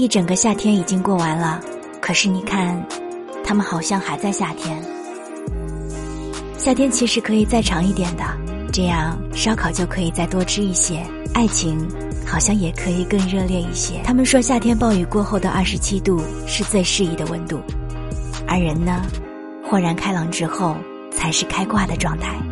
一整个夏天已经过完了可是你看他们好像还在夏天。夏天其实可以再长一点的这样烧烤就可以再多吃一些爱情好像也可以更热烈一些。他们说夏天暴雨过后的二十七度是最适宜的温度而人呢豁然开朗之后才是开挂的状态。